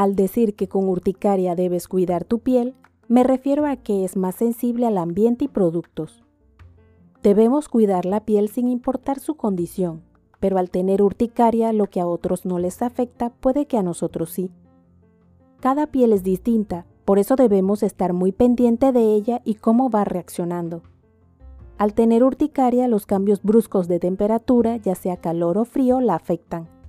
Al decir que con urticaria debes cuidar tu piel, me refiero a que es más sensible al ambiente y productos. Debemos cuidar la piel sin importar su condición, pero al tener urticaria lo que a otros no les afecta puede que a nosotros sí. Cada piel es distinta, por eso debemos estar muy pendiente de ella y cómo va reaccionando. Al tener urticaria, los cambios bruscos de temperatura, ya sea calor o frío, la afectan.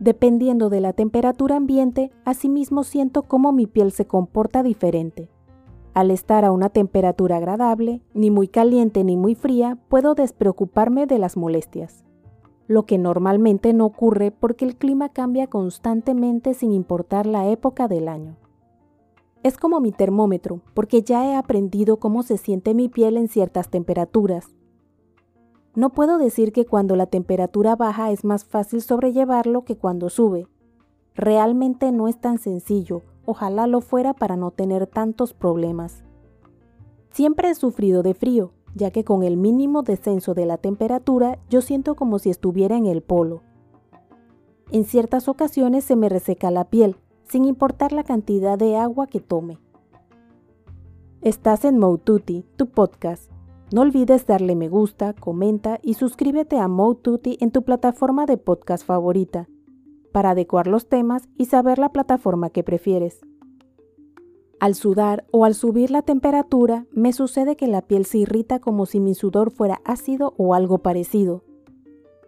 Dependiendo de la temperatura ambiente, asimismo siento cómo mi piel se comporta diferente. Al estar a una temperatura agradable, ni muy caliente ni muy fría, puedo despreocuparme de las molestias. Lo que normalmente no ocurre porque el clima cambia constantemente sin importar la época del año. Es como mi termómetro, porque ya he aprendido cómo se siente mi piel en ciertas temperaturas. No puedo decir que cuando la temperatura baja es más fácil sobrellevarlo que cuando sube. Realmente no es tan sencillo, ojalá lo fuera para no tener tantos problemas. Siempre he sufrido de frío, ya que con el mínimo descenso de la temperatura yo siento como si estuviera en el polo. En ciertas ocasiones se me reseca la piel, sin importar la cantidad de agua que tome. Estás en Moututi, tu podcast. No olvides darle me gusta, comenta y suscríbete a Moututi en tu plataforma de podcast favorita para adecuar los temas y saber la plataforma que prefieres. Al sudar o al subir la temperatura, me sucede que la piel se irrita como si mi sudor fuera ácido o algo parecido.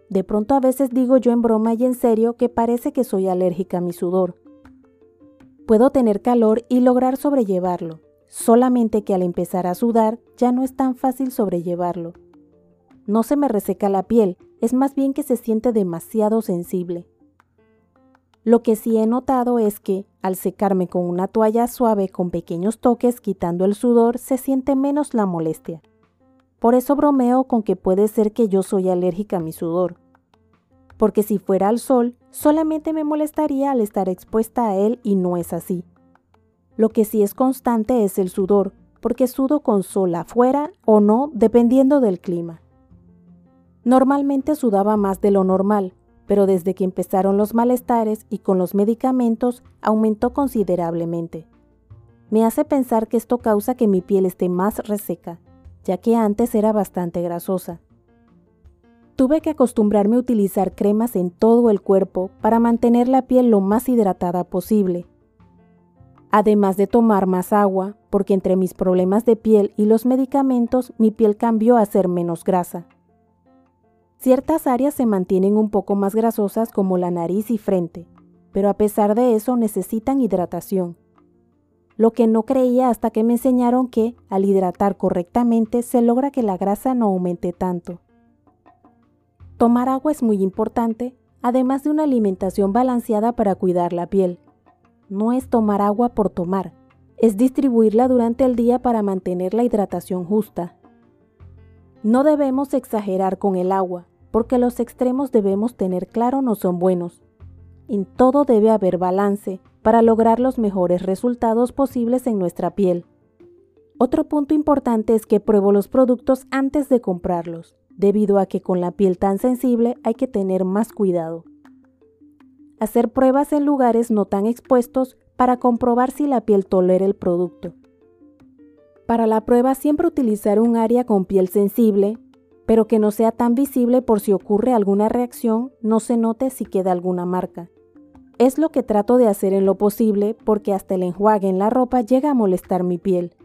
De pronto a veces digo yo en broma y en serio que parece que soy alérgica a mi sudor. Puedo tener calor y lograr sobrellevarlo, solamente que al empezar a sudar ya no es tan fácil sobrellevarlo. No se me reseca la piel, es más bien que se siente demasiado sensible. Lo que sí he notado es que, al secarme con una toalla suave con pequeños toques quitando el sudor, se siente menos la molestia. Por eso bromeo con que puede ser que yo soy alérgica a mi sudor porque si fuera al sol, solamente me molestaría al estar expuesta a él y no es así. Lo que sí es constante es el sudor, porque sudo con sol afuera o no, dependiendo del clima. Normalmente sudaba más de lo normal, pero desde que empezaron los malestares y con los medicamentos aumentó considerablemente. Me hace pensar que esto causa que mi piel esté más reseca, ya que antes era bastante grasosa. Tuve que acostumbrarme a utilizar cremas en todo el cuerpo para mantener la piel lo más hidratada posible. Además de tomar más agua, porque entre mis problemas de piel y los medicamentos mi piel cambió a ser menos grasa. Ciertas áreas se mantienen un poco más grasosas como la nariz y frente, pero a pesar de eso necesitan hidratación. Lo que no creía hasta que me enseñaron que, al hidratar correctamente, se logra que la grasa no aumente tanto. Tomar agua es muy importante, además de una alimentación balanceada para cuidar la piel. No es tomar agua por tomar, es distribuirla durante el día para mantener la hidratación justa. No debemos exagerar con el agua, porque los extremos debemos tener claro no son buenos. En todo debe haber balance para lograr los mejores resultados posibles en nuestra piel. Otro punto importante es que pruebo los productos antes de comprarlos debido a que con la piel tan sensible hay que tener más cuidado. Hacer pruebas en lugares no tan expuestos para comprobar si la piel tolera el producto. Para la prueba siempre utilizar un área con piel sensible, pero que no sea tan visible por si ocurre alguna reacción, no se note si queda alguna marca. Es lo que trato de hacer en lo posible porque hasta el enjuague en la ropa llega a molestar mi piel.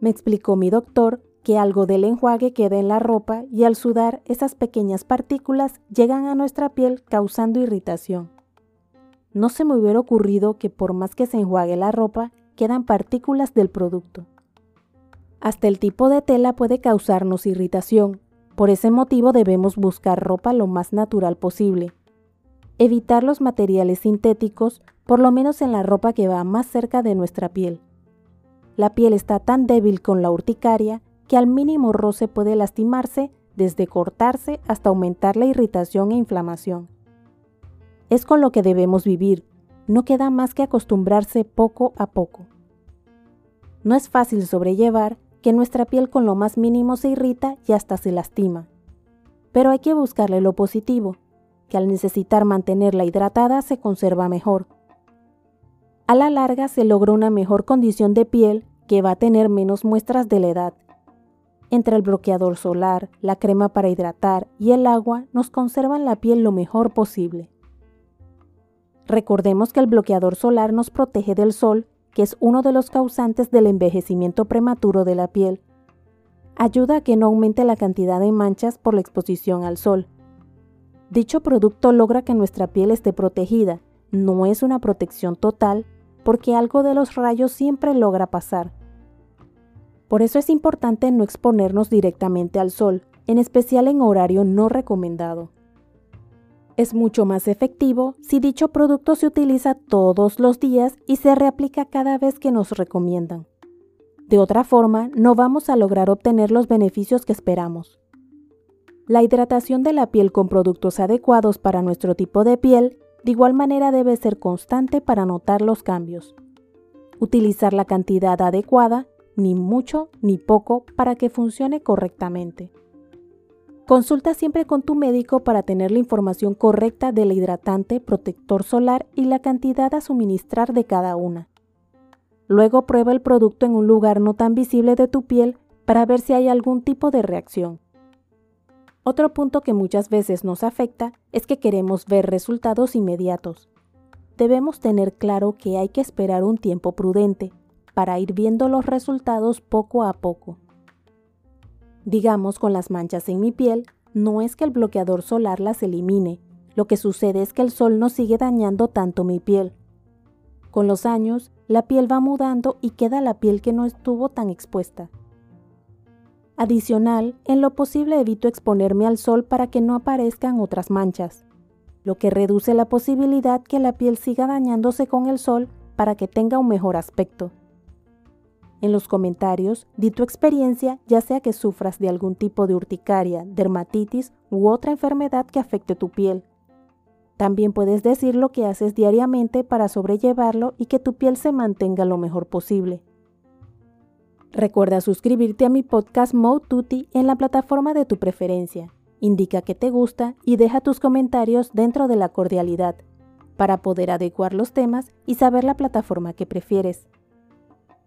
Me explicó mi doctor que algo del enjuague queda en la ropa y al sudar esas pequeñas partículas llegan a nuestra piel causando irritación. No se me hubiera ocurrido que por más que se enjuague la ropa, quedan partículas del producto. Hasta el tipo de tela puede causarnos irritación, por ese motivo debemos buscar ropa lo más natural posible. Evitar los materiales sintéticos, por lo menos en la ropa que va más cerca de nuestra piel. La piel está tan débil con la urticaria que al mínimo roce puede lastimarse desde cortarse hasta aumentar la irritación e inflamación. Es con lo que debemos vivir, no queda más que acostumbrarse poco a poco. No es fácil sobrellevar que nuestra piel con lo más mínimo se irrita y hasta se lastima. Pero hay que buscarle lo positivo, que al necesitar mantenerla hidratada se conserva mejor, A la larga se logra una mejor condición de piel que va a tener menos muestras de la edad. Entre el bloqueador solar, la crema para hidratar y el agua nos conservan la piel lo mejor posible. Recordemos que el bloqueador solar nos protege del sol, que es uno de los causantes del envejecimiento prematuro de la piel. Ayuda a que no aumente la cantidad de manchas por la exposición al sol. Dicho producto logra que nuestra piel esté protegida. No es una protección total, porque algo de los rayos siempre logra pasar. Por eso es importante no exponernos directamente al sol, en especial en horario no recomendado. Es mucho más efectivo si dicho producto se utiliza todos los días y se reaplica cada vez que nos recomiendan. De otra forma, no vamos a lograr obtener los beneficios que esperamos. La hidratación de la piel con productos adecuados para nuestro tipo de piel de igual manera debe ser constante para notar los cambios. Utilizar la cantidad adecuada, ni mucho ni poco, para que funcione correctamente. Consulta siempre con tu médico para tener la información correcta del hidratante, protector solar y la cantidad a suministrar de cada una. Luego prueba el producto en un lugar no tan visible de tu piel para ver si hay algún tipo de reacción. Otro punto que muchas veces nos afecta es que queremos ver resultados inmediatos. Debemos tener claro que hay que esperar un tiempo prudente para ir viendo los resultados poco a poco. Digamos, con las manchas en mi piel, no es que el bloqueador solar las elimine, lo que sucede es que el sol no sigue dañando tanto mi piel. Con los años, la piel va mudando y queda la piel que no estuvo tan expuesta. Adicional, en lo posible evito exponerme al sol para que no aparezcan otras manchas, lo que reduce la posibilidad que la piel siga dañándose con el sol para que tenga un mejor aspecto. En los comentarios, di tu experiencia, ya sea que sufras de algún tipo de urticaria, dermatitis u otra enfermedad que afecte tu piel. También puedes decir lo que haces diariamente para sobrellevarlo y que tu piel se mantenga lo mejor posible. Recuerda suscribirte a mi podcast Mode Tutti en la plataforma de tu preferencia. Indica que te gusta y deja tus comentarios dentro de la cordialidad para poder adecuar los temas y saber la plataforma que prefieres.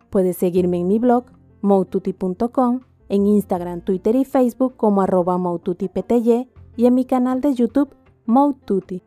Puedes seguirme en mi blog, moututi.com, en Instagram, Twitter y Facebook como arroba y en mi canal de YouTube, Moututi.